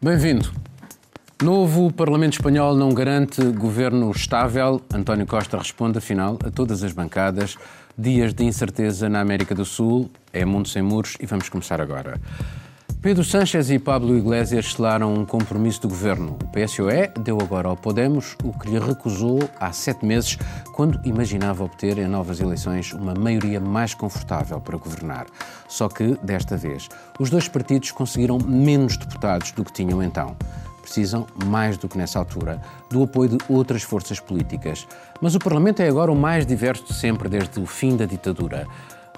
Bem-vindo. Novo Parlamento Espanhol não garante governo estável. António Costa responde, afinal, a todas as bancadas. Dias de incerteza na América do Sul. É mundo sem muros e vamos começar agora. Pedro Sánchez e Pablo Iglesias selaram um compromisso do governo. O PSOE deu agora ao Podemos o que lhe recusou há sete meses, quando imaginava obter em novas eleições uma maioria mais confortável para governar. Só que, desta vez, os dois partidos conseguiram menos deputados do que tinham então. Precisam, mais do que nessa altura, do apoio de outras forças políticas. Mas o Parlamento é agora o mais diverso de sempre desde o fim da ditadura.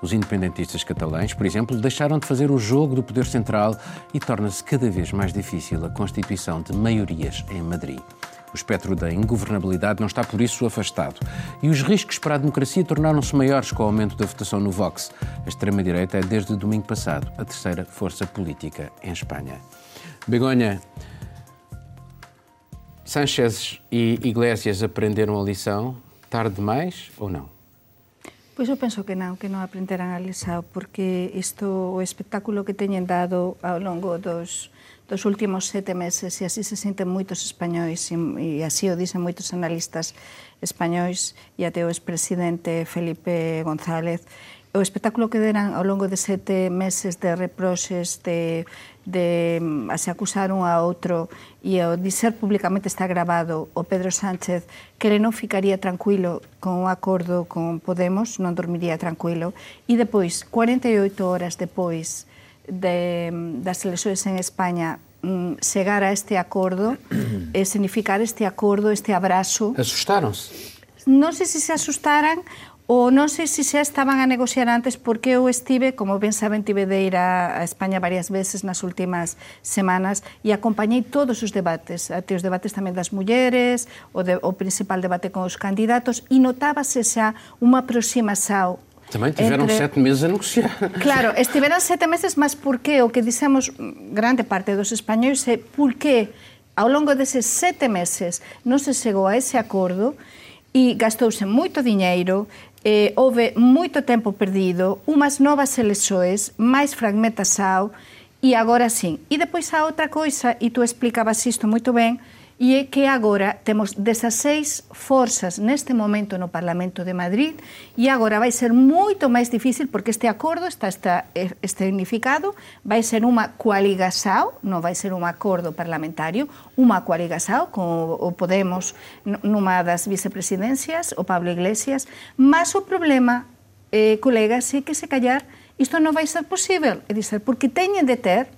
Os independentistas catalães, por exemplo, deixaram de fazer o jogo do poder central e torna-se cada vez mais difícil a constituição de maiorias em Madrid. O espectro da ingovernabilidade não está por isso afastado. E os riscos para a democracia tornaram-se maiores com o aumento da votação no Vox. A extrema-direita é, desde domingo passado, a terceira força política em Espanha. Begonha, Sánchez e Iglesias aprenderam a lição tarde demais ou não? Pois eu penso que non, que non aprenderán a lisa, porque isto, o espectáculo que teñen dado ao longo dos, dos últimos sete meses, e así se sinten moitos españois, e, e así o dicen moitos analistas españois, e até o expresidente Felipe González, o espectáculo que deran ao longo de sete meses de reproches de, de a se acusar un a outro e o dizer públicamente está grabado o Pedro Sánchez que ele non ficaría tranquilo con un acordo con Podemos, non dormiría tranquilo e depois, 48 horas depois de, mm, das eleições en España mm, chegar a este acordo e significar este acordo, este abrazo. Asustaronse? Non sei se se asustaran, O non sei se xa estaban a negociar antes porque eu estive, como ben saben, tive de ir a, a España varias veces nas últimas semanas e acompañei todos os debates, até os debates tamén das mulleres, o, de, o principal debate con os candidatos e notábase xa unha aproximación Também tiveram Entre... sete meses a negociar. Claro, estiveron sete meses, mas porque O que dissemos mm, grande parte dos españoles é porque ao longo deses sete meses non se chegou a ese acordo e gastouse moito diñeiro, eh, houve moito tempo perdido, unhas novas eleições, máis fragmentação, e agora sim. E depois há outra coisa, e tu explicabas isto muito bem, e é que agora temos 16 forzas neste momento no Parlamento de Madrid e agora vai ser moito máis difícil porque este acordo está, está significado, vai ser unha coaligação, non vai ser un acordo parlamentario, unha coaligação con o Podemos numa das vicepresidencias, o Pablo Iglesias, mas o problema, eh, colegas, é que se callar isto non vai ser posible, é dizer, porque teñen de ter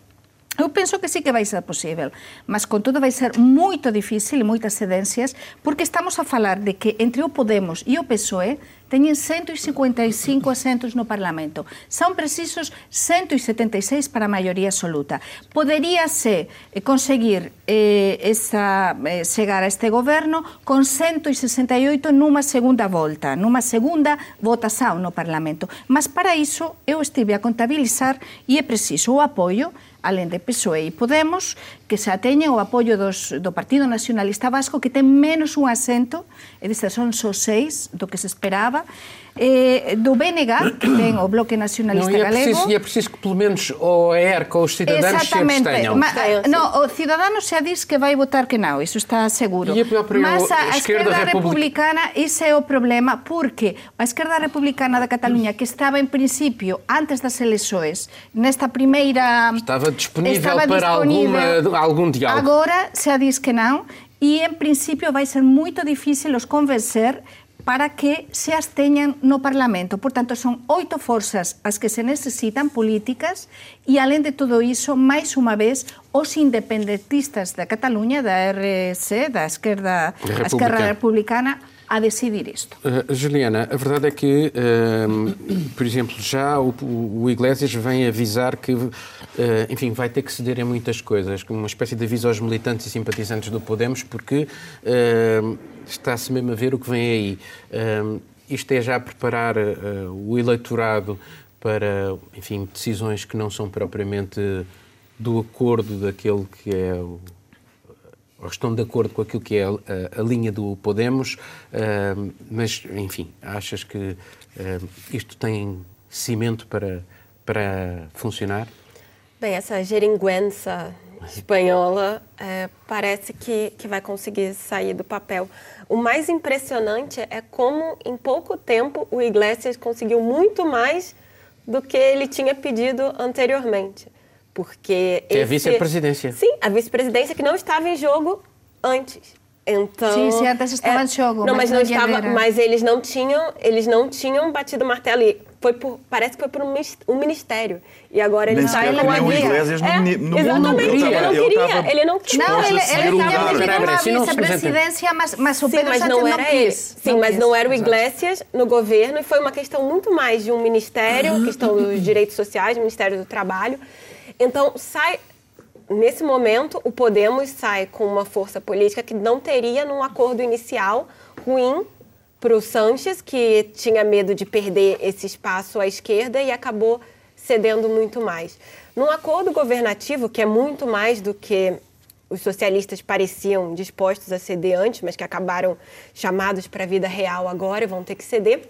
Eu penso que sí que vai ser posible, mas con todo vai ser moito difícil e moitas cedencias, porque estamos a falar de que entre o Podemos e o PSOE teñen 155 asentos no Parlamento. Son precisos 176 para a maioría absoluta. Poderíase eh, conseguir eh, esa, eh, chegar a este goberno con 168 nunha segunda volta, nunha segunda votación no Parlamento. Mas para iso eu estive a contabilizar e é preciso o apoio alén de PSOE e Podemos, que xa teñen o apoio dos, do Partido Nacionalista Vasco, que ten menos un asento, e desta son só seis do que se esperaba, eh, do BNG, que ten o Bloque Nacionalista não, e é Galego. Preciso, e é preciso que, pelo menos, o ERC ou os cidadãos se abstenham. Não, o cidadano xa diz que vai votar que não, isso está seguro. E a própria Mas a, a esquerda, esquerda republicana, esse é o problema, porque a esquerda republicana da Catalunha, que estava, em princípio, antes das eleições, nesta primeira... Estava disponível estava para disponível, alguma, algum diálogo. Agora, xa diz que não, e, em princípio, vai ser muito difícil os convencer para que se as teñan no Parlamento. Por tanto, son oito forzas as que se necesitan políticas e, alén de todo iso, máis unha vez, os independentistas da Cataluña, da RC, da Esquerda, a Esquerra Republicana, a decidir isto. Uh, Juliana, a verdade é que, uh, por exemplo, já o, o, Iglesias vem avisar que, uh, enfim, vai ter que ceder em muitas coisas, como uma espécie de aviso aos militantes e simpatizantes do Podemos, porque está-se mesmo a ver o que vem aí. isto é já preparar o eleitorado para, enfim, decisões que não são propriamente do acordo daquele que é o estão de acordo com aquilo que é a, a linha do Podemos, uh, mas, enfim, achas que uh, isto tem cimento para, para funcionar? Bem, essa geringuença espanhola é, parece que, que vai conseguir sair do papel. O mais impressionante é como, em pouco tempo, o Iglesias conseguiu muito mais do que ele tinha pedido anteriormente. Porque. Que esse... é a vice-presidência. Sim, a vice-presidência que não estava em jogo antes. Então, sim, sim, antes estava é, em jogo. Não, mas, mas não estava, mas eles não tinham, eles não tinham batido o martelo. E foi por, parece que foi por um, ministério. E agora ele está com a Iglesias é, no, Exatamente, ele não queria. Ele não queria. Não, ele, ele estava pedindo uma vice-presidência, mas, mas o Pedro Sim, mas não era não ele. Sim, não mas não era o Iglesias no governo. E foi uma questão muito mais de um ministério, questão dos direitos sociais, Ministério do Trabalho. Então, sai nesse momento, o Podemos sai com uma força política que não teria num acordo inicial ruim para o Sanches, que tinha medo de perder esse espaço à esquerda e acabou cedendo muito mais. Num acordo governativo, que é muito mais do que os socialistas pareciam dispostos a ceder antes, mas que acabaram chamados para a vida real agora e vão ter que ceder,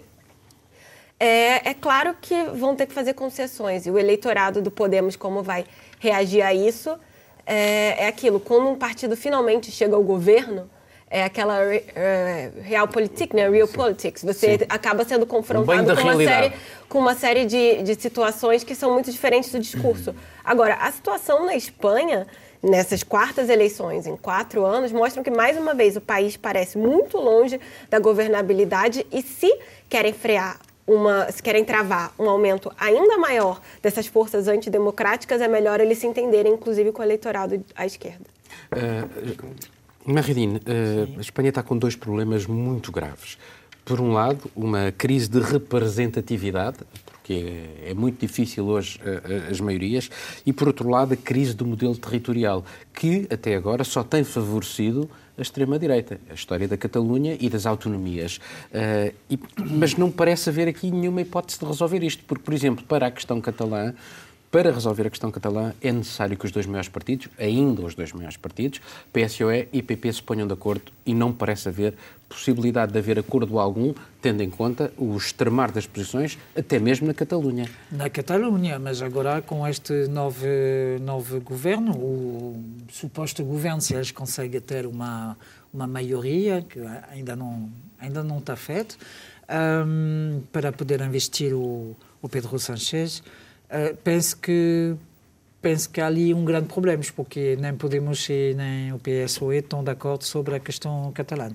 é, é claro que vão ter que fazer concessões. E o eleitorado do Podemos, como vai reagir a isso, é, é aquilo, quando um partido finalmente chega ao governo, é aquela uh, real politique, né? Real politics. Você Sim. acaba sendo confrontado um com, uma série, com uma série de, de situações que são muito diferentes do discurso. Uhum. Agora, a situação na Espanha, nessas quartas eleições em quatro anos, mostram que, mais uma vez, o país parece muito longe da governabilidade e se querem frear uma, se querem travar um aumento ainda maior dessas forças antidemocráticas, é melhor eles se entenderem, inclusive com o eleitorado à esquerda. Uh, Maridine, uh, a Espanha está com dois problemas muito graves. Por um lado, uma crise de representatividade, porque é, muito difícil hoje uh, as maiorias, e por outro lado, a crise do modelo territorial, que até agora só tem favorecido a extrema-direita, a história da Catalunha e das autonomias. Uh, e, mas não parece haver aqui nenhuma hipótese de resolver isto, porque, por exemplo, para a questão catalã, para resolver a questão catalã é necessário que os dois maiores partidos, ainda os dois maiores partidos, PSOE e PP, se ponham de acordo e não parece haver possibilidade de haver acordo algum, tendo em conta o extremar das posições, até mesmo na Catalunha. Na Catalunha, mas agora com este novo, novo governo, o suposto governo, se eles conseguem ter uma, uma maioria, que ainda não, ainda não está feito, um, para poder investir o, o Pedro Sánchez, Uh, penso que penso que há ali um grande problema, porque nem Podemos e nem o PSOE estão de acordo sobre a questão catalã.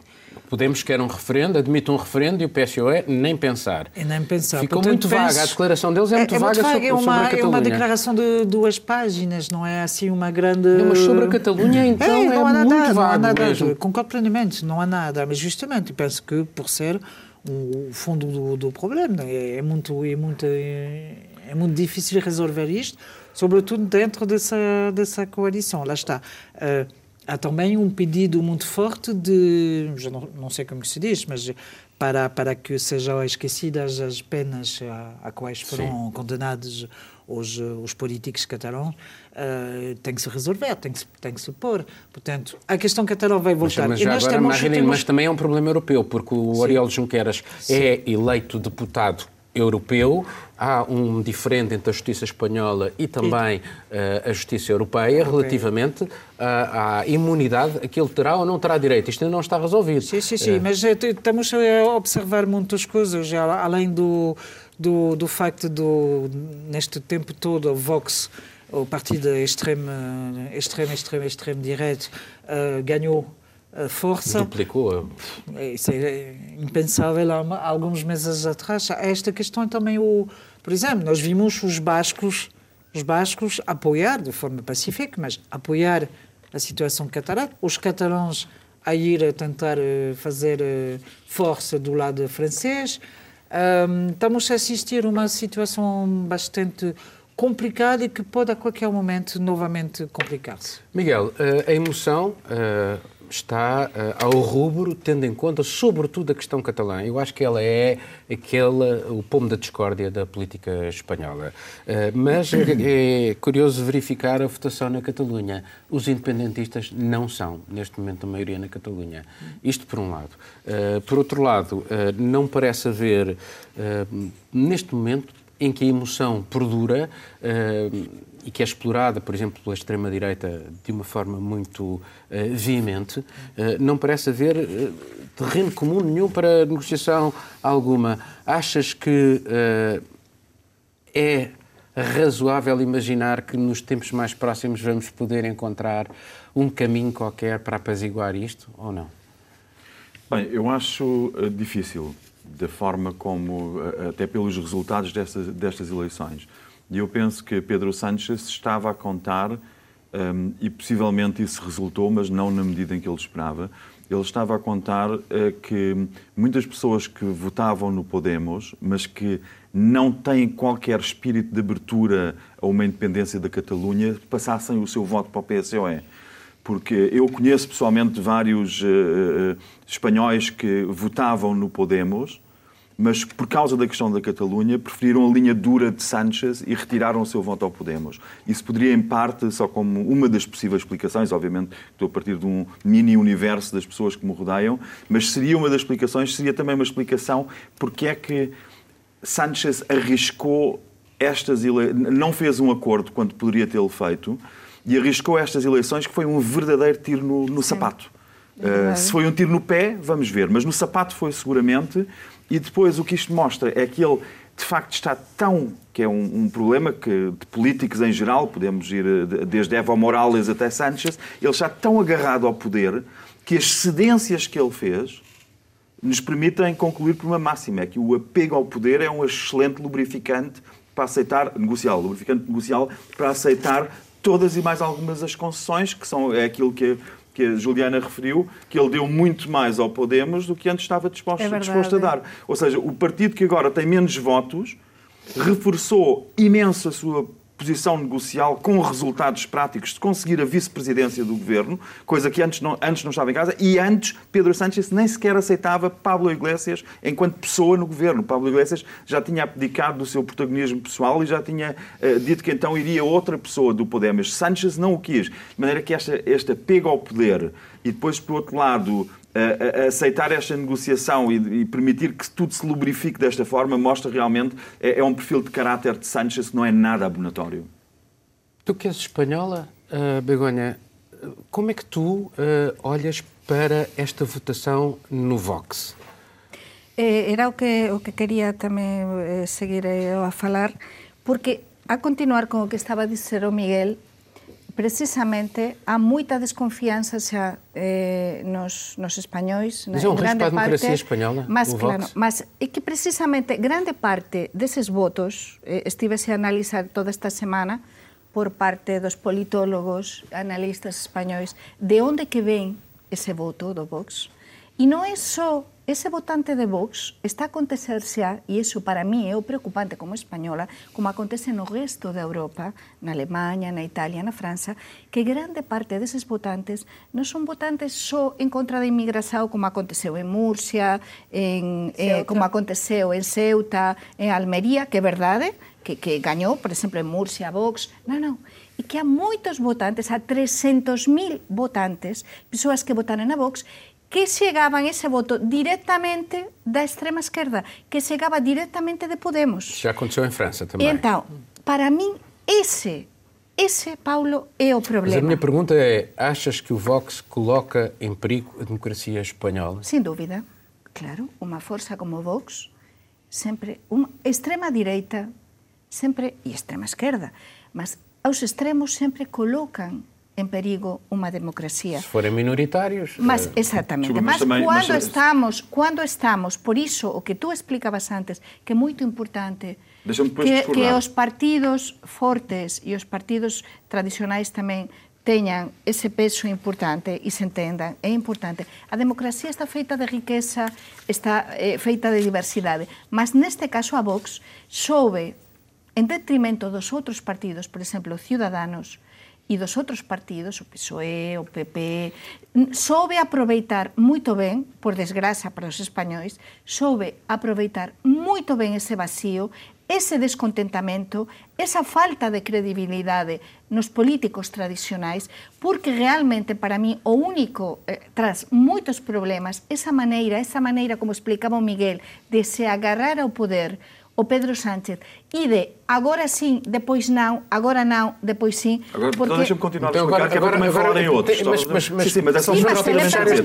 Podemos quer um referendo, admite um referendo e o PSOE nem pensar. E nem pensar. Ficou Portanto, muito vaga, a declaração deles é, é muito é, vaga, muito vaga. Sobre, é uma, sobre a Catalunha. É uma declaração de duas páginas, não é assim uma grande... Não, mas sobre a Catalunha então é, não é há nada, muito vago não há nada, mesmo. Concordo plenamente, não há nada, mas justamente penso que por ser o fundo do, do problema, é, é muito... É muito é, muito difícil resolver isto, sobretudo dentro dessa, dessa coalição. Lá está. Uh, há também um pedido muito forte de, já não, não sei como se diz, mas para, para que sejam esquecidas as penas a, a quais foram Sim. condenados os, os políticos catalãos, uh, tem que se resolver, tem que se, tem que se pôr. Portanto, a questão catalã vai voltar. Mas, mas, agora, temos, temos... mas também é um problema europeu, porque o Sim. Oriol Junqueras Sim. é eleito deputado europeu, há um diferente entre a justiça espanhola e também uh, a justiça europeia okay. relativamente à, à, imunidade a que ele terá ou não terá direito. Isto ainda não está resolvido. Sim, sim, sim, uh, mas eh, estamos a observar muitas coisas, além do, do, do facto do, neste tempo todo, o Vox, o partido extremo, extremo, extremo, extremo direito, uh, ganhou força. Duplicou. É, isso é impensável há alguns meses atrás. Esta questão é também o, por exemplo, nós vimos os bascos, os bascos apoiar de forma pacífica, mas apoiar a situação catalã, os catalães a ir a tentar eh, fazer eh, força do lado francês. Estamos a assistir a uma situação bastante complicada e que pode a qualquer momento novamente complicar-se. Miguel, eh, a emoção está uh, ao rubro, tendo em conta, sobretudo, a questão catalã. Eu acho que ela é aquele, o pomo da discórdia da política espanhola. Uh, mas é, é curioso verificar a votação na Catalunha. Os independentistas não são, neste momento, a maioria na Catalunha. Isto por um lado. Uh, por outro lado, não parece haver, neste momento, em que a emoção perdura uh, e que é explorada, por exemplo, pela extrema-direita de uma forma muito uh, veemente, uh, não parece haver terreno comum nenhum para negociação alguma. Achas que é razoável imaginar que nos tempos mais próximos vamos poder encontrar um caminho qualquer para apaziguar isto ou não? Bem, eu acho difícil da forma como, até pelos resultados destas, destas eleições. E eu penso que Pedro Sánchez estava a contar, um, e possivelmente isso resultou, mas não na medida em que ele esperava, ele estava a contar uh, que muitas pessoas que votavam no Podemos, mas que não têm qualquer espírito de abertura a uma independência da Catalunha, passassem o seu voto para o PSOE porque eu conheço pessoalmente vários uh, uh, espanhóis que votavam no Podemos mas por causa da questão da Catalunha preferiram a linha dura de Sánchez e retiraram o seu voto ao Podemos. Isso poderia, em parte, só como uma das possíveis explicações, obviamente estou a partir de um mini universo das pessoas que me rodeiam, mas seria uma das explicações, seria também uma explicação porque é que Sánchez arriscou estas eleições, não fez um acordo quando poderia tê-lo feito, e arriscou estas eleições que foi um verdadeiro tiro no, no sapato. Uh, se foi um tiro no pé, vamos ver, mas no sapato foi seguramente. E depois o que isto mostra é que ele de facto está tão, que é um, um, problema que de políticos em geral, podemos ir eh, desde Evo Morales até Sanchez, ele está tão agarrado ao poder que as cedências que ele fez nos permitem concluir por uma máxima, é que o apego ao poder é um excelente lubrificante para aceitar, negocial, lubrificante negocial para aceitar todas e mais algumas das concessões, que são é aquilo que que a Juliana referiu, que ele deu muito mais ao Podemos do que antes estava disposto, é disposto a dar. Ou seja, o partido que agora tem menos votos reforçou imenso a sua posição negocial com resultados práticos de conseguir a vice-presidência do governo, coisa que antes não, antes não estava em casa, e antes Pedro Sánchez nem sequer aceitava Pablo Iglesias enquanto pessoa no governo. Pablo Iglesias já tinha abdicado do seu protagonismo pessoal e já tinha uh, dito que então iria outra pessoa do poder, mas Sánchez não o quis. De maneira que esta, este apego ao poder e depois, por outro lado, aceitar esta negociação e, permitir que tudo se lubrifique desta forma mostra realmente é, é, um perfil de caráter de Sánchez que não é nada abonatório. Tu que és espanhola, uh, Begonha, como é que tu uh, olhas para esta votação no Vox? Eh, era o que, o que queria também eh, seguir eh, a falar, porque a continuar com o que estava a dizer o Miguel, precisamente há moita desconfianza xa eh, nos, nos españois. Mas é un risco para a democracia parte, española, mas, claro, mas é que precisamente grande parte deses votos, eh, estivese a analizar toda esta semana, por parte dos politólogos, analistas españois, de onde que ven ese voto do Vox. E non é só ese votante de Vox está a acontecer xa, e iso para mí é o preocupante como española, como acontece no resto da Europa, na Alemanha, na Italia, na França, que grande parte deses votantes non son votantes só en contra da inmigración como aconteceu en Murcia, en, eh, como aconteceu en Ceuta, en Almería, que é verdade, que, que gañou, por exemplo, en Murcia, Vox, non, non, e que há moitos votantes, há 300.000 votantes, persoas que votaron a Vox, que chegaban ese voto directamente da extrema esquerda, que chegaba directamente de Podemos. Já aconteceu em França também. E então, para mim, esse, esse, Paulo, é o problema. Mas a minha pergunta é, achas que o Vox coloca em perigo a democracia espanhola? Sem dúvida. Claro, uma força como o Vox, sempre, uma extrema-direita, sempre, e extrema-esquerda, mas aos extremos sempre colocam en perigo unha democracia. Se foren minoritarios... Mas, eh, exactamente. Mas, cando estamos, cando estamos, por iso, o que tú explicabas antes, que é moito importante, que, que os partidos fortes e os partidos tradicionais tamén teñan ese peso importante e se entendan, é importante. A democracia está feita de riqueza, está eh, feita de diversidade, mas neste caso a Vox soube, en detrimento dos outros partidos, por exemplo, Ciudadanos, e dos outros partidos, o PSOE, o PP, soube aproveitar moito ben, por desgraza para os españois, soube aproveitar moito ben ese vacío, ese descontentamento, esa falta de credibilidade nos políticos tradicionais, porque realmente para mí o único, eh, tras moitos problemas, esa maneira, esa maneira como explicaba o Miguel, de se agarrar ao poder, o Pedro Sánchez e de agora sim, depois não, agora não, depois sim. Agora, porque... então deixa-me continuar Então, a explicar, agora- que é para agora- também agora- falar em outros. mas- mas- mas- sim, sim, mas é só Sim, mas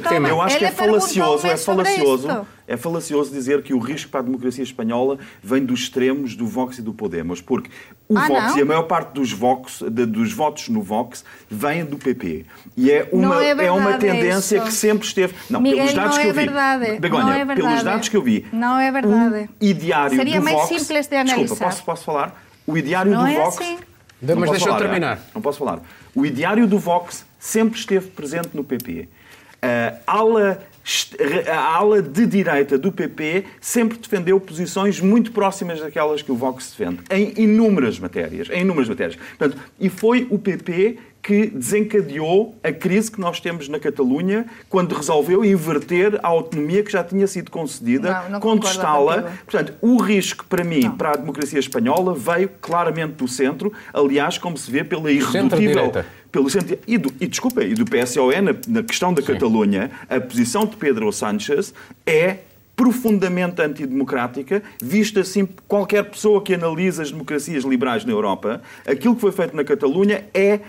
tema. Eu acho que é perguntou-me falacioso, é falacioso, isto. é falacioso dizer que o risco para a democracia espanhola vem dos extremos do Vox e do Podemos, porque o Ah, Vox não? e a maior parte dos, Vox, de- dos votos no Vox vêm do PP. E é uma, Não é uma tendência isso. que sempre esteve. Não, Miguel, pelos dados não que é eu vi. verdade. Begonha, Não é pelos verdade. dados que eu vi. Não é verdade. Ideário Seria do mais Vox. simples de Desculpa, analisar. Posso, posso falar? O ideário Não do é Vox. assim. Mas Não posso deixa-me falar, terminar. é? Não posso falar. O ideário do Vox sempre esteve presente no PP. A ala, a ala de direita do PP sempre defendeu posições muito próximas daquelas que o Vox defende, em inúmeras matérias. Em inúmeras matérias. Portanto, e foi o PP que desencadeou a crise que nós temos na Catalunha quando resolveu inverter a autonomia que já tinha sido concedida, Não, não contestá-la. Portanto, o risco para mim, para a democracia espanhola, veio claramente do centro, aliás, como se vê pela irredutível pelo centro e, do, e desculpa, e do PSOE na, na questão da Catalunha, a posição de Pedro Sánchez é profundamente antidemocrática, visto assim qualquer pessoa que analisa as democracias liberais na Europa, aquilo que foi feito na Catalunha é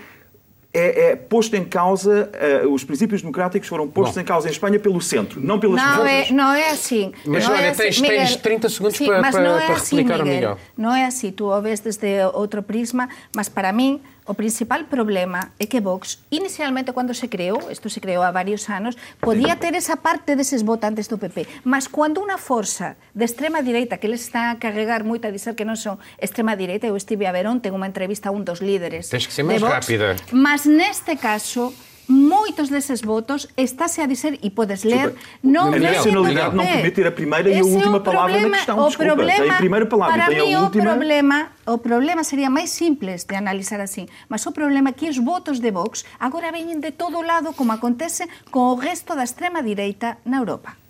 é, é posto em causa, eh, os princípios democráticos foram postos Bom. em causa em Espanha pelo centro, não pelas Não é, pessoas. não é assim. Mas não olha, é assim. tens- tens 30 segundos Sim, para- mas para- não é para assim, replicar Miguel. Miguel. Não é assim, tu o ves desde outro prisma, mas para mí O principal problema é que Vox, inicialmente cando se creou, isto se creou há varios anos, podía ter esa parte deses votantes do PP, mas cando unha forza de extrema direita, que les está a carregar moito a dizer que non son extrema direita, eu estive a ver ontem unha entrevista a un dos líderes Tens que ser máis rápida. Mas neste caso, moitos deses votos estáse a dizer, e podes ler, non a veñen do nacionalidade PP. não permite ter a primeira e a é última palavra na questão, O desculpa. problema, Tem a primeira palavra e para tem a última. O problema, o problema sería máis simples de analizar así, mas o problema é que os votos de Vox agora veñen de todo lado como acontece con o resto da extrema direita na Europa.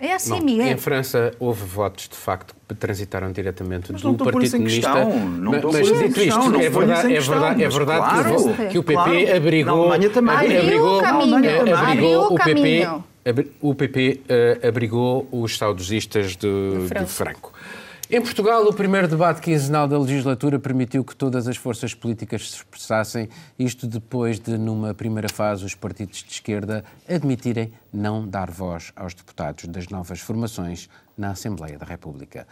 É assim, Bom, Miguel. Em França houve votos de facto que transitaram diretamente Mas do não Partido Comunista. questão, não mas em dito isto, não é verdade, é verdade, é mas verdade que, o claro, que o PP claro. abrigou, abrigou, eh, abriu abrigou o o PP, o PP eh, abrigou os saudosistas de, de Franco. Franco. Em Portugal, o primeiro debate quinzenal da legislatura permitiu que todas as forças políticas se expressassem, isto depois de, numa primeira fase, os partidos de esquerda admitirem não dar voz aos deputados das novas formações na Assembleia da República.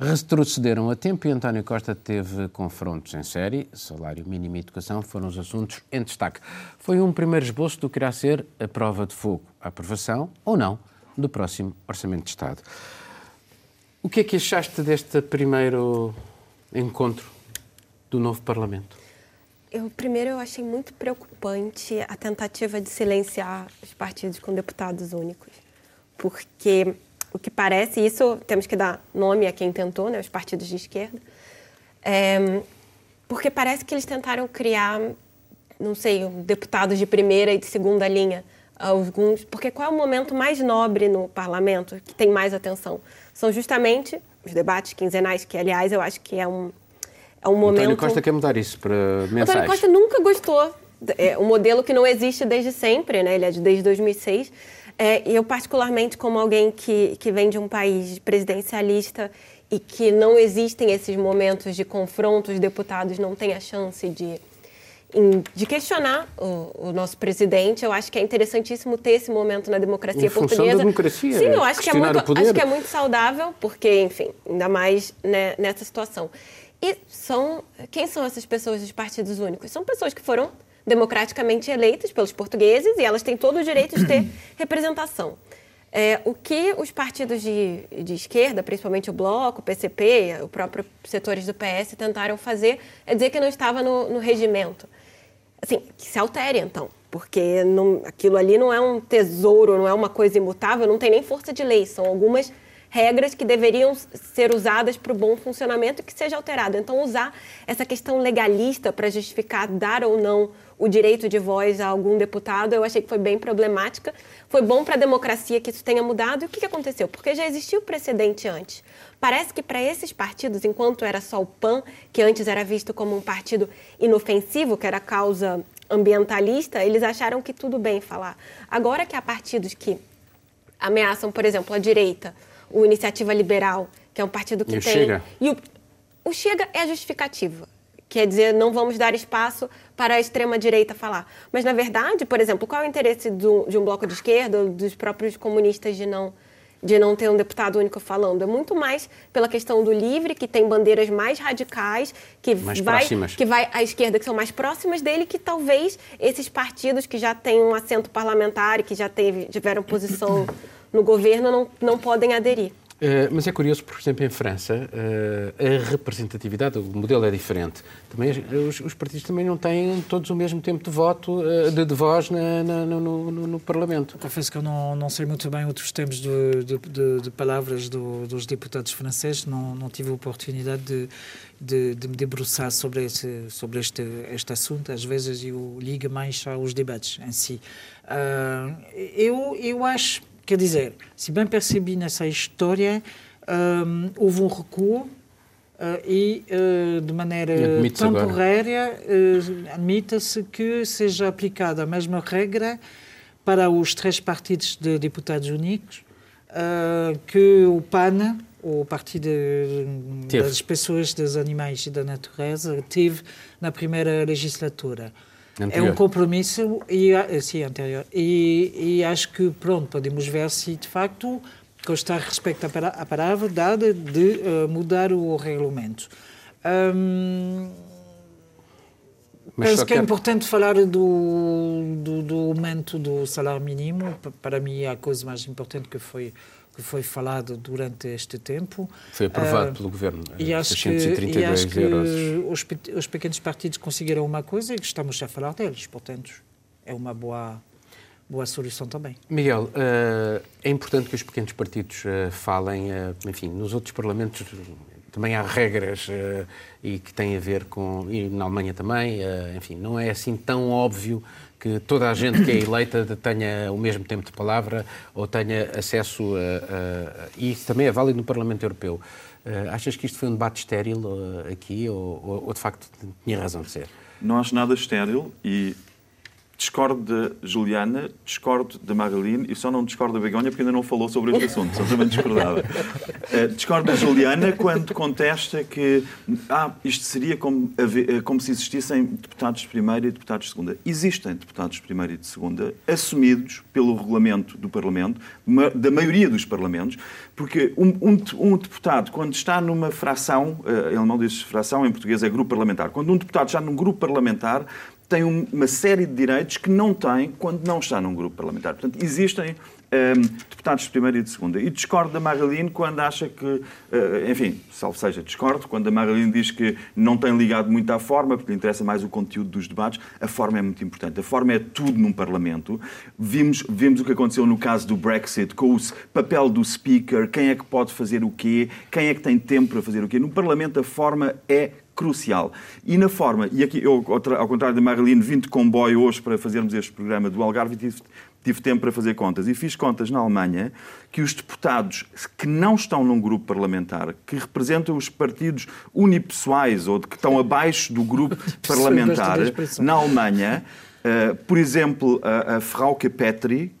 Retrocederam a tempo e António Costa teve confrontos em série. Salário mínimo e educação foram os assuntos em destaque. Foi um primeiro esboço do que irá ser a prova de fogo, a aprovação ou não do próximo Orçamento de Estado. O que é que achaste deste primeiro encontro do novo Parlamento? Eu, primeiro, eu achei muito preocupante a tentativa de silenciar os partidos com deputados únicos. Porque o que parece, e isso temos que dar nome a quem tentou, né, os partidos de esquerda, é, porque parece que eles tentaram criar, não sei, deputados de primeira e de segunda linha. Alguns, porque qual é o momento mais nobre no parlamento, que tem mais atenção? São justamente os debates quinzenais, que, aliás, eu acho que é um, é um momento... António Costa quer mudar isso para mensais. Costa nunca gostou. É um modelo que não existe desde sempre, né? Ele é de desde 2006. É, e eu, particularmente, como alguém que, que vem de um país presidencialista e que não existem esses momentos de confronto, os deputados não têm a chance de, de questionar o, o nosso presidente. Eu acho que é interessantíssimo ter esse momento na democracia Em portuguesa. da democracia, Sim, eu acho que, é muito, acho que é muito saudável, porque, enfim, ainda mais né, nessa situação. E são quem são essas pessoas dos partidos únicos? São pessoas que foram democraticamente eleitas pelos portugueses e elas têm todo o direito de ter representação. É, o que os partidos de, de esquerda, principalmente o Bloco, o PCP, o próprio setores do PS tentaram fazer é dizer que não estava no, no regimento. Assim, que se altere então, porque não- aquilo ali não é um tesouro, não é uma coisa imutável, não tem nem força de lei, são algumas regras que deveriam ser usadas para o bom funcionamento e que seja alterado. Então, usar essa questão legalista para justificar dar ou não o direito de voz a algum deputado, eu achei que foi bem problemática. Foi bom para a democracia que isso tenha mudado. E o que, que aconteceu? Porque já existiu precedente antes. Parece que para esses partidos, enquanto era só o PAN, que antes era visto como um partido inofensivo, que era causa ambientalista, eles acharam que tudo bem falar. Agora que há partidos que ameaçam, por exemplo, a direita, o Iniciativa Liberal, que é um partido que E o tem. Chega? E o, o Chega é a justificativa. Quer dizer, não vamos dar espaço para a extrema-direita falar. Mas, na verdade, por exemplo, qual é o interesse do, de um bloco de esquerda, dos próprios comunistas, de não, de não ter um deputado único falando? É muito mais pela questão do livre, que tem bandeiras mais radicais, que, Mais vai, próximas. que vai à esquerda, que são mais próximas dele, que talvez esses partidos que já têm um assento parlamentar e que já teve, tiveram posição no governo não, não podem aderir. Eh, mas é curioso, por exemplo, em França, eh, a representatividade, o modelo é diferente. Também, os, os partidos também não têm todos o mesmo tempo de voto, eh, de, de voz na- na- no, no- no- Parlamento. Confesso que eu não, não sei muito bem outros tempos de, de, de- palavras do- dos deputados franceses, não, não tive oportunidade de, de, de me debruçar sobre, esse, sobre este, este assunto. Às vezes eu ligo mais aos debates em si. Ah, eu, eu acho, quer dizer, se bem percebi nessa história, ah, houve um recuo. ah, e, ah, de maneira agora. temporária, eh, admita-se que seja aplicada a mesma regra para os três partidos de deputados únicos que o PAN, o Partido Teve. das Pessoas, dos Animais e da Natureza, teve na primeira legislatura. É Anterior. um compromisso e, ah, sim, anterior. E, e acho que, pronto, podemos ver se de facto a para- a palavra dada de eh, mudar o regulamento. Mas Penso só que é importante falar do, do, do aumento do salário mínimo. Pa- Para mim, é a coisa mais importante que foi, que foi falado durante este tempo. Foi aprovado Ah, pelo Governo. E acho que, e 632 acho que euros. os, os pequenos partidos conseguiram uma coisa e estamos a falar deles. Portanto, é uma boa, boa solução também. Miguel, eh, é importante que os pequenos partidos eh, falem, enfim, nos outros parlamentos também há regras e que têm a ver com, e na Alemanha também, enfim, não é assim tão óbvio que toda a gente que é eleita tenha o mesmo tempo de palavra ou tenha acesso a, a- e isso também é válido no Parlamento Europeu. Eh, achas que isto foi um debate estéril eh, aqui ou, ou- ou de facto tinha razão de ser? Não acho nada estéril e discordo da Juliana, discordo da Marilene e só não discordo da Begonha porque ainda não falou sobre este assunto, só também discordava. Eh, discordo da Juliana quando contesta que ah, isto seria como, eh, como se existissem deputados de primeira e deputados de segunda. Existem deputados de primeira e de segunda assumidos pelo regulamento do Parlamento, da maioria dos parlamentos, porque um, um, um deputado, quando está numa fração, eh, em alemão diz fração, em português é grupo parlamentar, quando um deputado está num grupo parlamentar, tem um- uma série de direitos que não tem quando não está num grupo parlamentar. Portanto, existem ehm, deputados de primeira e de segunda. E discordo da Marilene quando acha que, eh, enfim, salvo seja, discordo, quando a Marilene diz que não tem ligado muito à forma, porque lhe interessa mais o conteúdo dos debates, a forma é muito importante. A forma é tudo num Parlamento. Vimos, vimos o que aconteceu no caso do Brexit, com o papel do Speaker, quem é que pode fazer o quê, quem é que tem tempo para fazer o quê. No Parlamento, a forma é crucial. E na forma, e aqui eu, ao contrário da Marilene, vim de comboio hoje para fazermos este programa do Algarve e tive, tive tempo para fazer contas. E fiz contas na Alemanha que os deputados que não estão num grupo parlamentar, que representam os partidos unipessoais ou que estão abaixo do grupo parlamentar, na Alemanha, eh, por exemplo, a, a Frauke Petri,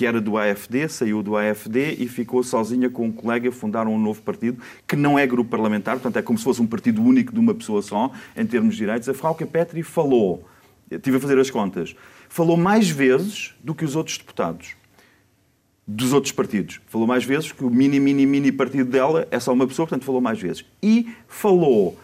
que era do AFD, saiu do AFD e ficou sozinha com um colega, fundaram um novo partido, que não é grupo parlamentar, portanto é como se fosse um partido único de uma pessoa só, em termos de direitos. A Frauke Petri falou, estive a fazer as contas, falou mais vezes do que os outros deputados dos outros partidos. Falou mais vezes, que o mini, mini, mini partido dela é só uma pessoa, portanto falou mais vezes. E falou,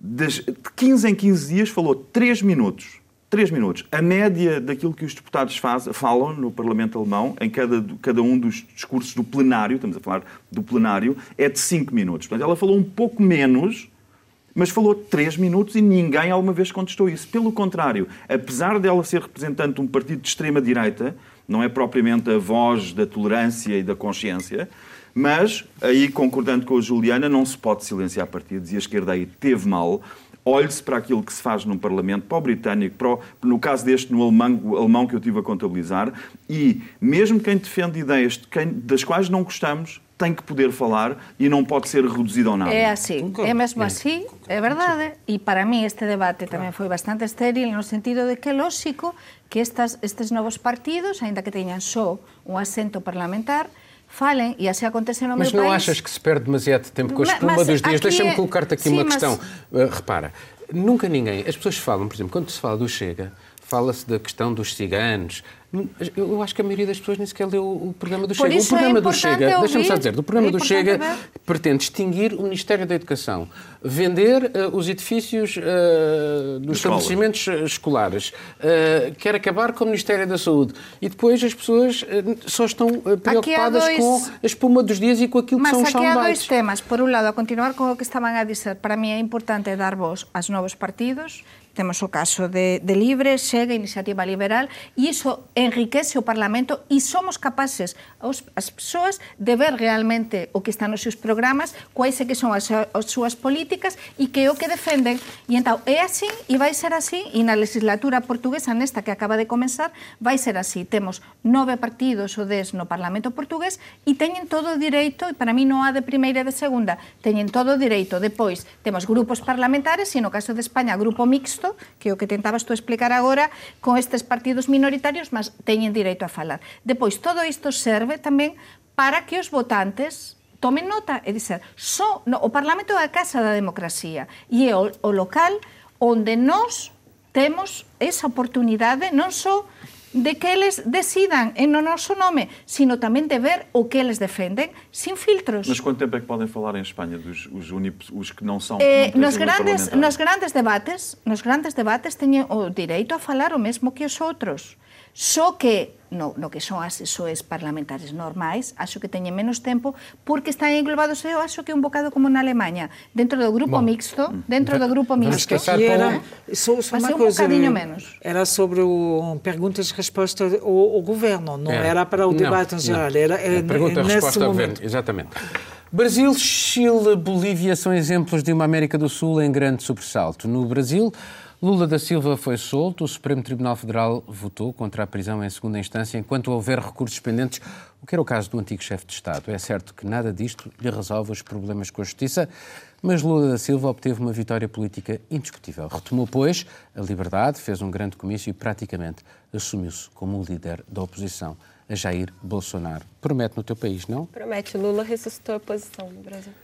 de 15 em 15 dias, falou 3 minutos. 3 minutos. A média daquilo que os deputados faz, falam no Parlamento Alemão, em cada, cada um dos discursos do plenário, estamos a falar do plenário, é de 5 minutos. Portanto, ela falou um pouco menos, mas falou 3 minutos e ninguém alguma vez contestou isso. Pelo contrário, apesar dela ser representante de um partido de extrema-direita, não é propriamente a voz da tolerância e da consciência, mas, aí concordando com a Juliana, não se pode silenciar partidos e a esquerda aí teve mal. Olhe-se para aquilo que se faz num Parlamento, para o britânico, para o- no caso deste, no alemão, alemão que eu tive a contabilizar, e mesmo quem defende ideias de quem- das quais não gostamos tem que poder falar e não pode ser reduzido ao nada. É Concordo. é mesmo así, é verdade. E para mí este debate tamén foi bastante estéril no sentido de que é lóxico que estas, estes novos partidos, aínda que teñan só un asento parlamentar, falem, e assim acontece no mas meu país. Mas não achas que se perde demasiado tempo com a espuma mas, dos dias? Deixa-me é... colocar-te aqui Sim, uma mas... questão. Uh, repara, nunca ninguém, as pessoas falam, por exemplo, quando se fala do Chega, fala-se da questão dos ciganos, eu acho que a maioria das pessoas nem sequer leu o programa do Chega. O programa é do Chega, deixa-me só dizer, o programa é do Chega ver. pretende extinguir o Ministério da Educação, vender uh, os edifícios uh, dos estabelecimentos eh, escolares, uh, quer acabar com o Ministério da Saúde e depois as pessoas só estão preocupadas dois... com a espuma dos dias e com aquilo Mas que são os soundbites. Mas aqui há dois temas. Por um lado, a continuar com o que estavam a dizer, para mim é importante dar voz aos novos partidos Temos o caso de, de Libre, Sega, Iniciativa Liberal, e iso enriquece o Parlamento e somos capaces os, as persoas de ver realmente o que está nos seus programas, quais é que son as, as súas políticas e que é o que defenden. E então é así e vai ser así e na legislatura portuguesa nesta que acaba de comenzar vai ser así. Temos nove partidos ou dez no Parlamento portugués e teñen todo o direito, e para mí non há de primeira e de segunda, teñen todo o direito. Depois, temos grupos parlamentares e no caso de España, grupo mixto, texto, que é o que tentabas tú explicar agora, con estes partidos minoritarios, mas teñen direito a falar. Depois, todo isto serve tamén para que os votantes tomen nota e dizer, so, no, o Parlamento é a casa da democracia e é o, o local onde nós temos esa oportunidade non só so de que eles decidan en no noso nome, sino tamén de ver o que eles defenden sin filtros. Mas quanto tempo é que podem falar em Espanha dos os, unip, os que não são eh, nos grandes nos grandes debates, nos grandes debates teñen o direito a falar o mesmo que os outros. Só que no, no que son as SOEs parlamentares normais, acho que teñen menos tempo, porque están englobados, eu acho que un bocado como na Alemanha, dentro do grupo Bom, mixto, dentro do grupo mixto. Que era, só, só uma um coisa, bocadinho menos. Era sobre o perguntas e respostas ao, ao governo, não é. era para o debate não, em geral, era, era é pergunta nesse resposta momento. Governo, exatamente. Brasil, Chile, Bolívia são exemplos de uma América do Sul em grande sobressalto. No Brasil, Lula da Silva foi solto, o Supremo Tribunal Federal votou contra a prisão em segunda instância enquanto houver recursos pendentes, o que era o caso do antigo chefe de Estado. É certo que nada disto lhe resolve os problemas com a justiça, mas Lula da Silva obteve uma vitória política indiscutível. Retomou, pois, a liberdade, fez um grande comício e praticamente assumiu-se como o líder da oposição a Jair Bolsonaro. Promete no teu país, não? Promete. Lula ressuscitou a oposição no Brasil.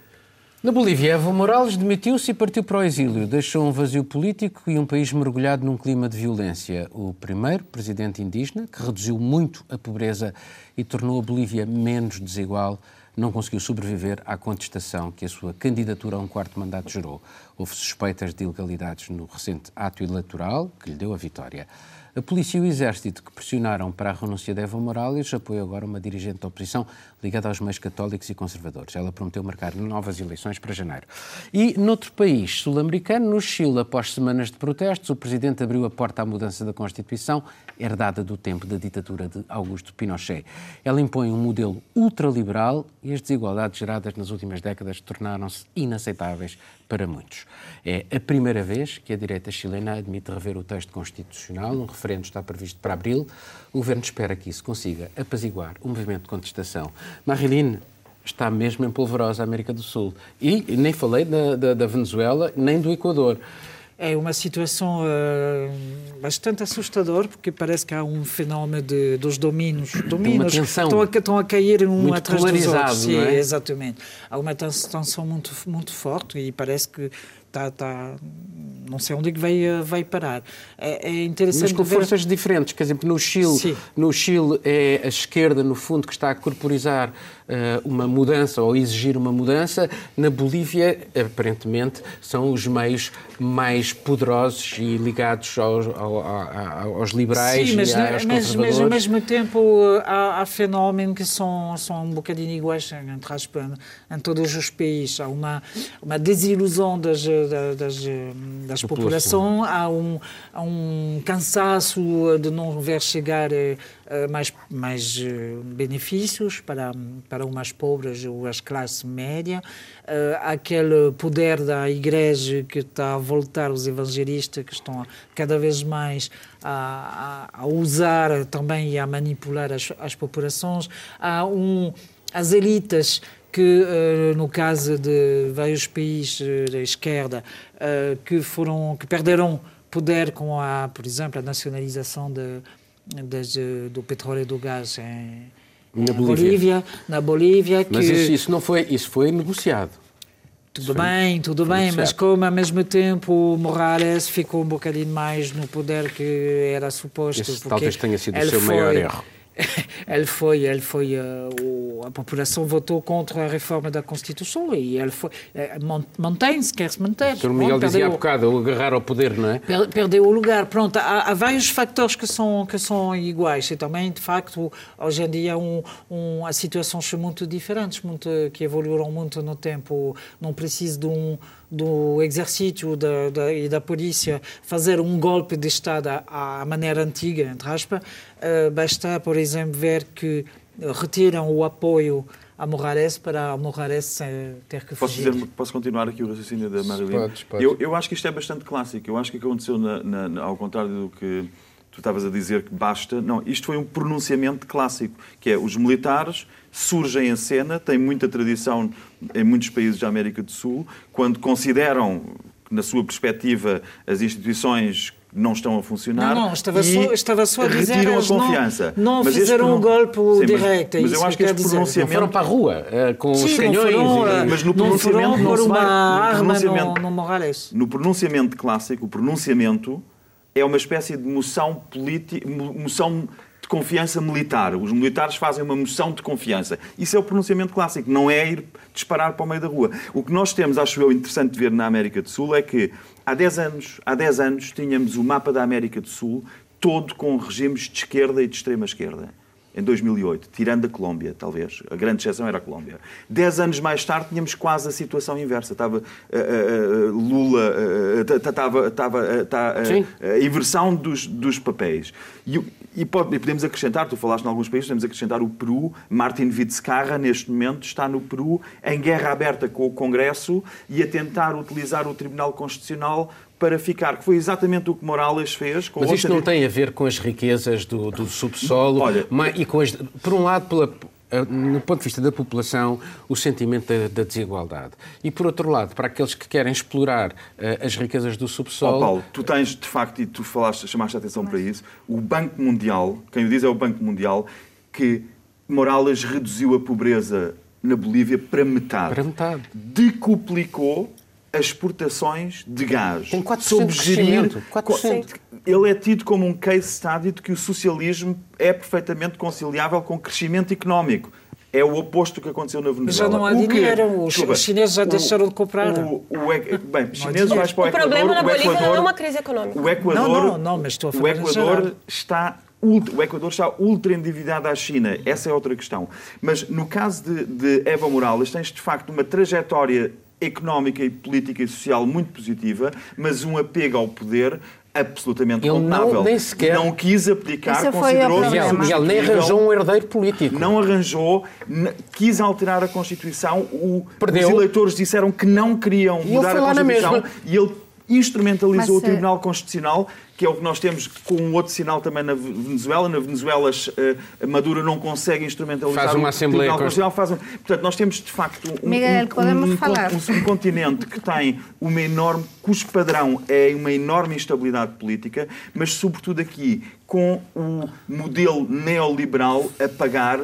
Na Bolívia, Evo Morales demitiu-se e partiu para o exílio. Deixou um vazio político e um país mergulhado num clima de violência. O primeiro presidente indígena, que reduziu muito a pobreza e tornou a Bolívia menos desigual, não conseguiu sobreviver à contestação que a sua candidatura a um quarto mandato gerou. Houve suspeitas de ilegalidades no recente ato eleitoral que lhe deu a vitória. A polícia e o exército que pressionaram para a renúncia de Evo Morales apoiam agora uma dirigente da oposição ligada aos meios católicos e conservadores. Ela prometeu marcar novas eleições para janeiro. E noutro país sul-americano, no Chile, após semanas de protestos, o presidente abriu a porta à mudança da Constituição, herdada do tempo da ditadura de Augusto Pinochet. Ela impõe um modelo ultraliberal e as desigualdades geradas nas últimas décadas tornaram-se inaceitáveis para muitos. É a primeira vez que a direita chilena admite rever o texto constitucional. Um referendo está previsto para abril. O governo espera que isso consiga apaziguar o movimento de contestação. Marilene, está mesmo em polvorosa a América do Sul. E nem falei da, da, da Venezuela nem do Equador. É uma situação uh, bastante assustadora, porque parece que há um fenómeno de, dos domínios. domínios estão, a, estão a cair um atrás dos outros. Sim, é? Exatamente. Há uma tensão muito, muito forte e parece que está, está não sei onde é que vai, vai parar. É, é interessante Mas com ver... forças diferentes, por exemplo, no Chile, no Chile é a esquerda, no fundo, que está a corporizar uma mudança ou exigir uma mudança. Na Bolívia, aparentemente, são os meios mais poderosos e ligados aos, aos, aos liberais Sim, mas, e aos mas, mas, ao mesmo tempo há, há fenómenos que são, são um bocadinho iguais entre aspas, em todos os países. Há uma, uma desilusão das, das, das população, há um, há um cansaço de não ver chegar mais, mais uh, benefícios para, para os mais pobres ou as classes médias, uh, aquele poder da igreja que está a voltar, os evangelistas que estão cada vez mais a, a, usar também e a manipular as, as populações, há um, as elites que, no caso de vários países da esquerda, que, foram, que perderam poder com, a, por exemplo, a nacionalização de, de, do petróleo e do gás em, Na Bolívia. Bolívia, na Bolívia, que Mas isso, isso não foi, isso foi negociado. tudo bem, tudo bem, mas como ao mesmo tempo Morales ficou um bocadinho mais no poder que era suposto. Esse porque talvez tenha sido o seu maior foi- erro. ele foi, ele foi, o- a população votou contra a reforma da Constituição e ele foi, man- mantém-se, quer-se manter. O Sr. Miguel Pronto, dizia há perdeu- bocado, o agarrar ao poder, não é? Per- Perdeu o lugar. Pronto, há, há vários fatores que são, que são iguais. E também, de facto, hoje em dia um, um, as situações são muito diferentes, muito, que evoluíram muito no tempo. Não preciso de um, do exército da, da, e da polícia fazer um golpe de Estado à, à maneira antiga, entre aspas. Eh, basta, por exemplo, ver que retiram o apoio a Morales para Morales eh, ter que Posso, fugir. dizer, posso continuar aqui o raciocínio da Marilyn? Eu, eu acho que isto é bastante clássico. Eu acho que o que aconteceu, na- na- ao contrário do que tu estavas a dizer que basta, não, isto foi um pronunciamento clássico, que é os militares surgem em cena, têm muita tradição em muitos países da América do Sul, quando consideram que, na sua perspectiva, as instituições não estão a funcionar. Não, não, estava e só- estava só a dizer, retiram a não- confiança. não fizeram pronun- um golpe Sim, mas- direto, é Mas isso eu que acho que eu este dizer. Não pronunciamento foram para a rua eh, com os Sim, não canhões. foram, e- mas no não pronunciamento foram não se vai- uma no arma no, pronunciamento- no Morales. No pronunciamento clássico, o pronunciamento é uma espécie de moção moção de confiança militar. Os militares fazem uma moção de confiança. Isso é o pronunciamento clássico, não é ir disparar para o meio da rua. O que nós temos, acho eu, interessante de ver na América do Sul é que há 10 anos, há 10 anos tínhamos o mapa da América do Sul todo com regimes de esquerda e de extrema esquerda. Em 2008, tirando a Colômbia, talvez. A grande exceção era a Colômbia. Dez anos mais tarde, tínhamos quase a situação inversa. Estava eh, eh, Lula, eh, eh, estava, a inversão dos, dos papéis. E, e pode- e podemos acrescentar, tu falaste em alguns países, podemos acrescentar o Peru. Martin Vizcarra, neste momento, está no Peru em guerra aberta com o Congresso e a tentar utilizar o Tribunal Constitucional para ficar, que foi exatamente o que Morales fez. Com Mas isto não tem a ver com as riquezas do, do subsolo, Olha- e com as, por um lado, pela, eh, no ponto de vista da população, o sentimento da, da desigualdade. E por outro lado, para aqueles que querem explorar eh, as riquezas do subsolo. Paulo, tu tens, de facto, e tu falaste, chamaste a atenção para isso, o Banco Mundial, quem o diz é o Banco Mundial, que Morales reduziu a pobreza na Bolívia para metade. Para metade. Decuplicou as exportações de gás. Tem 4% Soube de crescimento. co- 4%. Ele é tido como um case study de que o socialismo é perfeitamente conciliável com crescimento económico. É o oposto do que aconteceu na Mas Venezuela. já não há O que- dinheiro, os, Desculpa, chineses já o- deixaram de comprar. o, o, e- bem, os chineses mais para o O problema Equador, na o Bolívia não Equador- é uma crise econômica. O Equador, Não, não, não, mas estou a o falar em Equador está ultra, o Equador está ultra endividado à China. Essa é outra questão. Mas no caso de, de Eva Morales, tens de facto uma trajetória económica e política e social muito positiva, mas um apego ao poder absolutamente Ele não- condenável. nem sequer- Não quis o considerou-se. Miguel, Miguel nem arranjou um herdeiro político. Não arranjou, quis alterar a Constituição. O, Perdeu. Os eleitores disseram que não queriam E ele mudar a Constituição e ele instrumentalizou Mas, o eh, Tribunal Constitucional, que é o que nós temos com um outro sinal também na Venezuela. Na Venezuela, eh, Maduro não consegue instrumentalizar Faz uma o Assembleia Tribunal Constitucional. Faz um- Portanto, nós temos de facto um, Miguel, um, um, um, falar? um subcontinente que tem uma enorme, cujo padrão é uma enorme instabilidade política, mas sobretudo aqui com o modelo neoliberal a pagar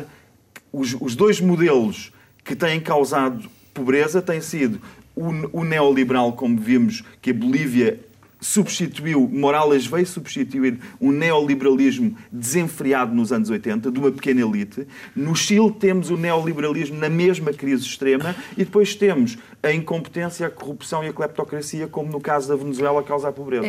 os, os dois modelos que têm causado pobreza têm sido o, o neoliberal, como vimos que a Bolívia substituiu, Morales veio substituir um neoliberalismo desenfreado nos anos 80, de uma pequena elite. No Chile temos o neoliberalismo na mesma crise extrema e depois temos a incompetência, a corrupção e a cleptocracia, como no caso da Venezuela, causa a pobreza.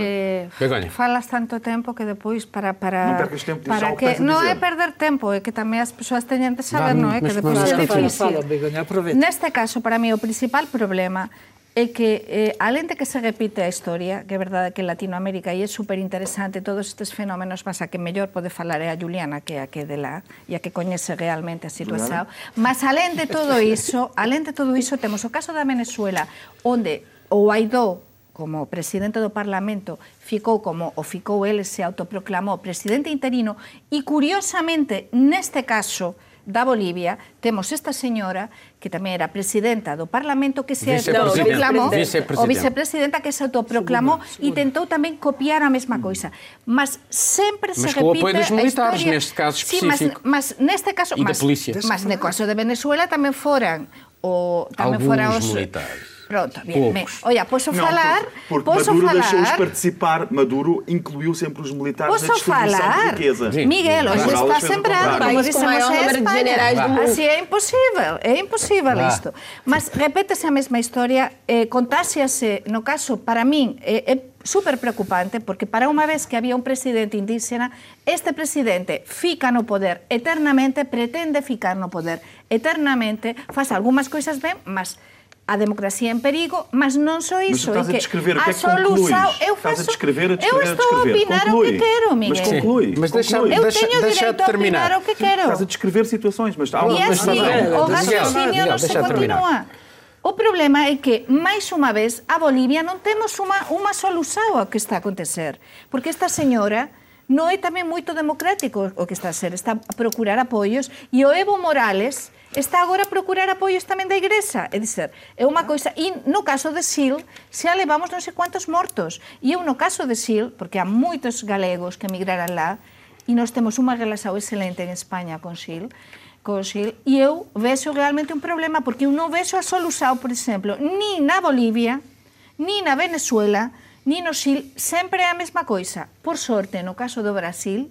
Begoña. falas tanto tempo que depois para para Non percas tempo, para que que a non dizer. é perder tempo, é que tamén as persoas teñen de saber, non é? mas Que depois é Fala, difícil. fala. Neste caso, para mí, o principal problema é que, eh, alén de que se repite a historia, que é verdade que en Latinoamérica e é super interesante todos estes fenómenos, mas a que mellor pode falar é a Juliana, que é a que de lá, e a que coñece realmente a situación. Mas alén de todo iso, alén de todo iso, temos o caso da Venezuela, onde o Guaidó como presidente do Parlamento ficou como o ficou ele se autoproclamou presidente interino e curiosamente neste caso da Bolívia, temos esta señora que tamén era presidenta do Parlamento que se autoproclamou, o vicepresidenta que se autoproclamou e tentou tamén copiar a mesma coisa. Mas sempre se Mas o repite dos a militares, historia. neste caso Sí, mas, específico. mas neste caso, E da mas, polícia. mas no caso de Venezuela tamén foran o tamén Alguns foran os militares. Pronto, Poucos. Olha, posso Não, falar? porque posso Maduro falar? deixou-os participar. Maduro incluiu sempre os militares Posso na distribuição falar? de riqueza. Sim. Miguel, hoje está sembrado, como com dissemos, maior é número de Espanha. generais do mundo. Así é impossível, é impossível Vá. isto. Mas repete-se a mesma historia, eh, contáxease, no caso, para min, é, é super preocupante, porque para unha vez que había un presidente indígena, este presidente fica no poder eternamente, pretende ficar no poder eternamente, faz algunhas coisas ben, mas a democracia en perigo, mas non só Mas iso. tu estás é a descrever o que é que solução- concluís. Eu Estás a faço, descrever, a eu descrever, a estou a opinar Conclui. o que quero, Mas Miguel. conclui. Mas deixa- conclui. Eu Deixa- teño deixa direito a terminar. opinar o que quero. Estás a descrever situações, mas há E uma mas assim, está bem, o raciocínio non se continúa. O problema é que, máis unha vez, a Bolivia non temos unha, unha solución ao que está a acontecer. Porque esta señora non é tamén moito democrático o que está a ser. Está a procurar apoios e o Evo Morales está agora a procurar apoios tamén da Igrexa. É dizer, é unha coisa... E no caso de Sil, xa levamos non sei quantos mortos. E eu no caso de Sil, porque há moitos galegos que emigraran lá, e nós temos unha relación excelente en España con Sil, con Sil, e eu vexo realmente un problema, porque eu non vexo a solución, por exemplo, ni na Bolivia, ni na Venezuela, ni no Sil, sempre é a mesma coisa. Por sorte, no caso do Brasil,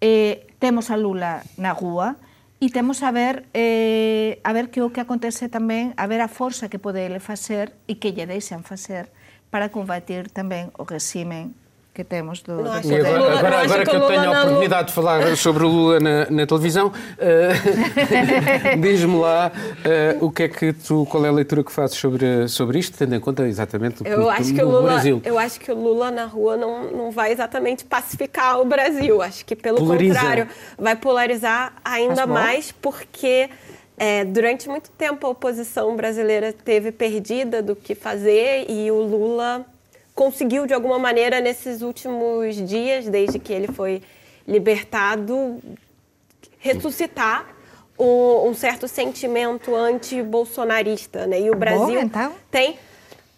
eh, temos a Lula na rúa, E temos a ver eh, a ver que o que acontece tamén, a ver a forza que pode ele facer e que lle deixan facer para combatir tamén o regime que temos do, Não E agora, Lula- agora, eu acho agora que eu Lula tenho a oportunidade de falar sobre o Lula na, na televisão, eh, diz-me lá eh, o que é que tu, qual é a leitura que fazes sobre, sobre isto, tendo em conta exatamente o que Eu acho que o Lula, Brasil. eu acho que o Lula na rua não, não vai exatamente pacificar o Brasil. Acho que pelo Polariza. contrário vai polarizar ainda mais porque é, durante muito tempo a oposição brasileira teve perdida do que fazer e o Lula conseguiu de alguma maneira nesses últimos dias, desde que ele foi libertado, ressuscitar um, um certo sentimento anti-bolsonarista, né? E o Brasil então. tem.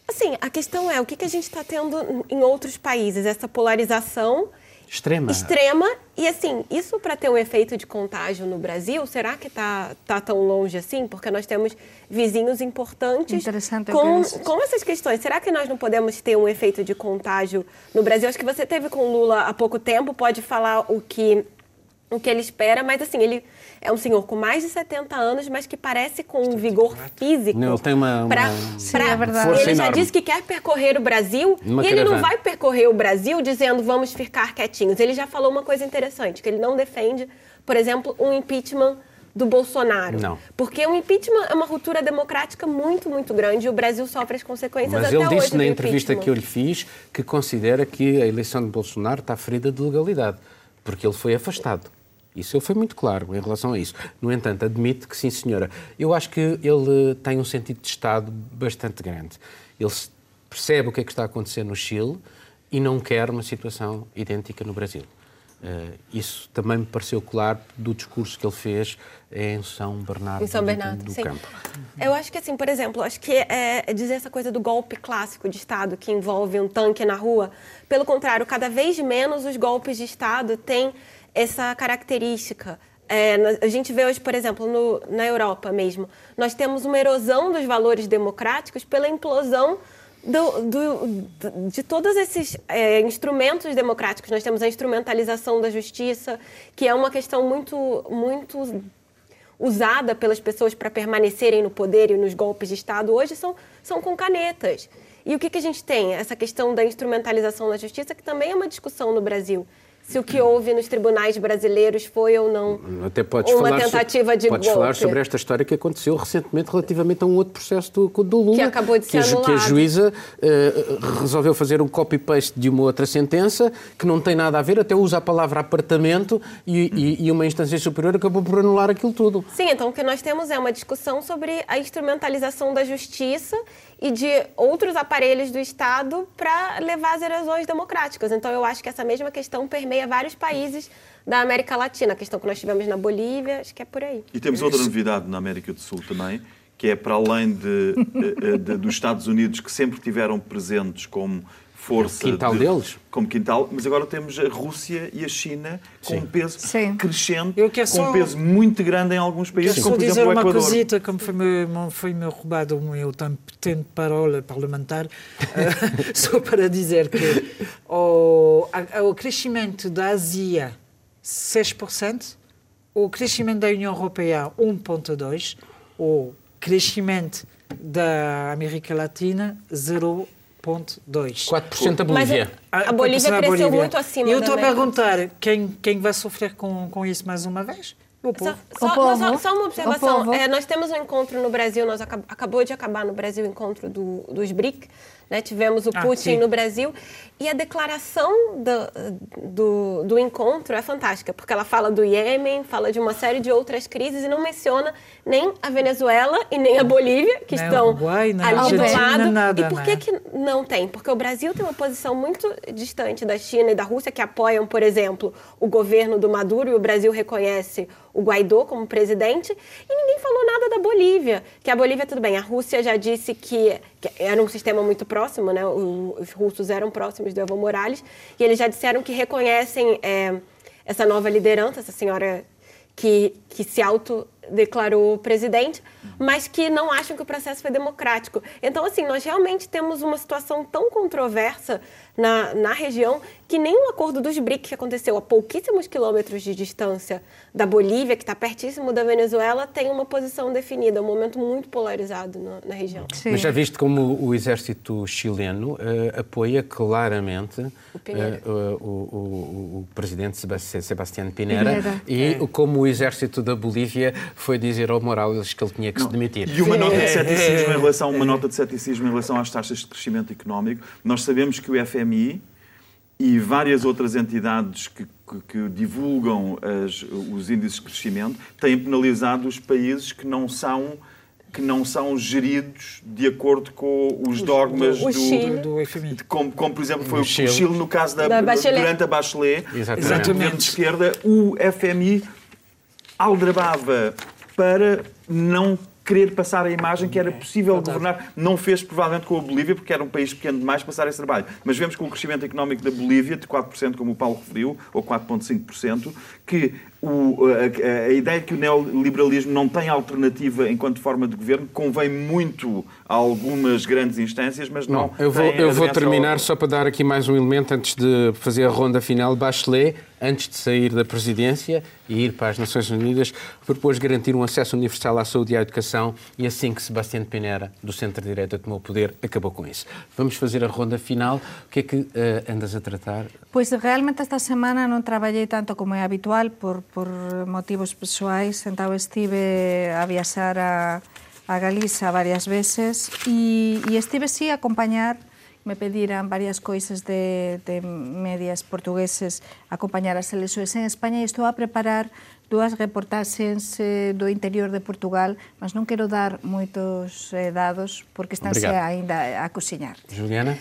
Assim, a questão é o que, que a gente está tendo em outros países, essa polarização Extrema. extrema. E assim isso para ter um efeito de contágio no Brasil será que está tá tão longe assim? Porque nós temos vizinhos importantes Interessante o com, com essas questões. Será que nós não podemos ter um efeito de contágio no Brasil? Acho que você teve com Lula há pouco tempo pode falar o que o que ele espera mas assim ele é um senhor com mais de 70 anos mas que parece com um vigor físico Não, ele tem uma- uma- pra- Sim, pra- é verdade. Força ele já enorme. disse que quer percorrer o Brasil Numa e ele não vai percorrer o Brasil dizendo vamos ficar quietinhos. Ele já falou uma coisa interessante, que ele não defende, por exemplo, um impeachment do Bolsonaro. Não. Porque o impeachment é uma ruptura democrática muito, muito grande e o Brasil sofre as consequências Mas até ele hoje disse do na entrevista que eu lhe fiz que considera que a eleição de Bolsonaro está ferida de legalidade, porque ele foi afastado. Isso ele foi muito claro em relação a isso. No entanto, admite que sim, senhora. Eu acho que ele tem um sentido de Estado bastante grande. Ele percebe o que é que está a acontecer no Chile e não quer uma situação idêntica no Brasil. Eh, isso também me pareceu claro do discurso que ele fez em São Bernardo, Em São do- Bernardo, do sim. Campo. Eu acho que assim, por exemplo, acho que é, é dizer essa coisa do golpe clássico de Estado que envolve um tanque na rua. Pelo contrário, cada vez menos os golpes de Estado têm essa característica. É, a gente vê hoje, por exemplo, no- na Europa mesmo, nós temos uma erosão dos valores democráticos pela implosão do- do- de todos esses é, instrumentos democráticos. Nós temos a instrumentalização da justiça, que é uma questão muito, muito usada pelas pessoas para permanecerem no poder e nos golpes de Estado hoje são, são com canetas. E o que, que a gente tem? Essa questão da instrumentalização da justiça, que também é uma discussão no Brasil. Se o que houve nos tribunais brasileiros foi ou não Até podes uma falar tentativa de podes golpe. falar sobre esta história que aconteceu recentemente relativamente a um outro processo do, do Lula. Que acabou de que ser a, que a anulado. juíza eh, resolveu fazer um copy-paste de uma outra sentença que não tem nada a ver, até usa a palavra apartamento e, e- e uma instância superior acabou por anular aquilo tudo. Sim, então o que nós temos é uma discussão sobre a instrumentalização da justiça e de outros aparelhos do Estado para levar às erosões democráticas. Então eu acho que essa mesma questão permeia permeia vários países da América Latina. A questão que nós tivemos na Bolívia, acho que é por aí. E temos outra novidade na América do Sul também, que é para além de, de, de, dos Estados Unidos, que sempre tiveram presentes como força. Quintal deles? Como quintal, mas agora temos a Rússia e a China com um peso Sim. crescente, Eu quero com só- um peso muito grande em alguns países, Quero como só por dizer exemplo o uma Equador. coisita, como foi-me foi -me roubado o meu tempo tempo de parola parlamentar, eh, só para dizer que o, a- o crescimento da Ásia, 6%, o crescimento da União Europeia, 1,2%, o crescimento da América Latina, 0,2%. 4% a Mas Bolívia. a Bolívia na cresceu muito acima Eu estou a perguntar quem, quem vai sofrer com, com isso mais uma vez? O povo. Só, só- povo. não, só- só uma O observação. povo. É, nós temos um encontro no Brasil, nós acab- acabou de acabar no Brasil o encontro do, dos BRIC. Né? Tivemos o Ah, Putin sim. no Brasil. E a declaração do, do, do encontro é fantástica, porque ela fala do Iêmen, fala de uma série de outras crises e não menciona nem a Venezuela e nem a Bolívia, que Nem o estão Uruguai, nem a ali do lado. nada, e por que, né? que não tem? Porque o Brasil tem uma posição muito distante da China e da Rússia, que apoiam, por exemplo, o governo do Maduro, e o Brasil reconhece o Guaidó como presidente, e ninguém falou nada da Bolívia. Que a Bolívia, tudo bem, a Rússia já disse que, que era um sistema muito próximo, né? O- os russos eram próximos do Evo Morales, e eles já disseram que reconhecem é, essa nova liderança, essa senhora que, que se autodeclarou presidente, mas que não acham que o processo foi democrático. Então, assim, nós realmente temos uma situação tão controversa na, na região que nem o acordo dos BRIC, que aconteceu a pouquíssimos quilômetros de distância da Bolívia, que está pertíssimo da Venezuela, tem uma posição definida. É um momento muito polarizado na, na região. Sim. Mas já viste como o exército chileno eh, apoia claramente Pinheira. eh, o, o- o- o presidente Sebas- Sebastián Pinera, e como o exército da Bolívia foi dizer ao Morales que ele tinha que se demitir. E uma nota de É, ceticismo é, em relação, uma nota de ceticismo em relação às taxas de crescimento económico. Nós sabemos que o FMI e várias outras entidades que, que- que divulgam as- os índices de crescimento têm penalizado os países que não são que não são geridos de acordo com os dogmas o do, Chile. do, do FMI. de como, como, por exemplo, foi No o Chile. Chile no caso da, Da Bachelet. durante a Bachelet, Exatamente. o governo de esquerda, o FMI aldrabava para não querer passar a imagem que era possível governar. Não fez, provavelmente, com a Bolívia, porque era um país pequeno demais passar esse trabalho. Mas vemos com o crescimento económico da Bolívia, de 4%, como o Paulo referiu, ou 4,5%, que o, a, a ideia de que o neoliberalismo não tem alternativa enquanto forma de governo convém muito a algumas grandes instâncias, mas não. Não, eu vou, eu vou terminar ao- só para dar aqui mais um elemento antes de fazer a ronda final. Bachelet, antes de sair da presidência e ir para as Nações Unidas, propôs garantir um acesso universal à saúde e à educação e assim que Sebastião Pinera, do centro-direita, tomou o poder, acabou com isso. Vamos fazer a ronda final. O que é que eh, andas a tratar? Pois realmente esta semana non traballei tanto como é habitual por, por motivos persoais, então estive a viaxar a, a Galiza varias veces e, e estive sí a acompañar me pediran varias coisas de, de medias portugueses acompañar as eleições en España e estou a preparar dúas reportaxes eh, do interior de Portugal, mas non quero dar moitos eh, dados porque estánse Obrigado. aínda a cociñar. Juliana?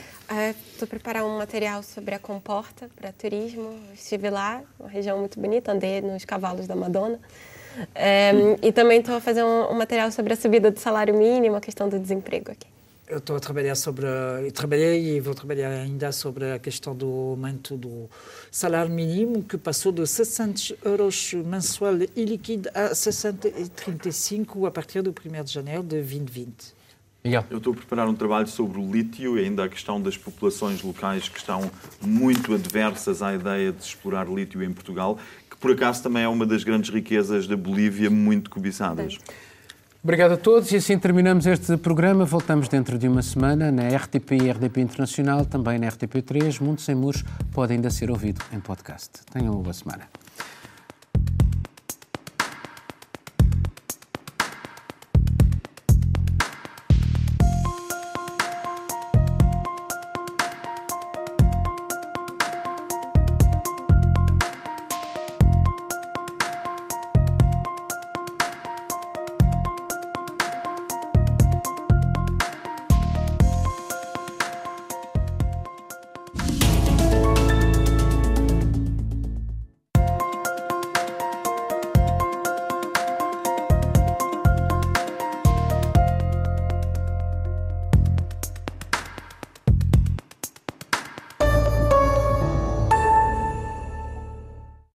Estou preparando um material sobre a comporta para turismo. Estive lá, uma região muito bonita, andei nos cavalos da Madonna. É, e também estou fazendo um, um material sobre a subida do salário mínimo, a questão do desemprego aqui. Eu estou a trabalhar sobre, trabalhei e vou trabalhar ainda sobre a questão do aumento do salário mínimo, que passou de 600 euros mensual e líquido a 635 a partir do 1 de janeiro de 2020. Miguel? Eu estou a preparar um trabalho sobre o lítio e ainda a questão das populações locais que estão muito adversas à ideia de explorar lítio em Portugal, que por acaso também é uma das grandes riquezas da Bolívia, muito cobiçadas. Obrigado a todos e assim terminamos este programa. Voltamos dentro de uma semana na RTP e RDP Internacional, também na RTP3. Mundo Sem Muros pode ainda ser ouvido em podcast. Tenham uma boa semana.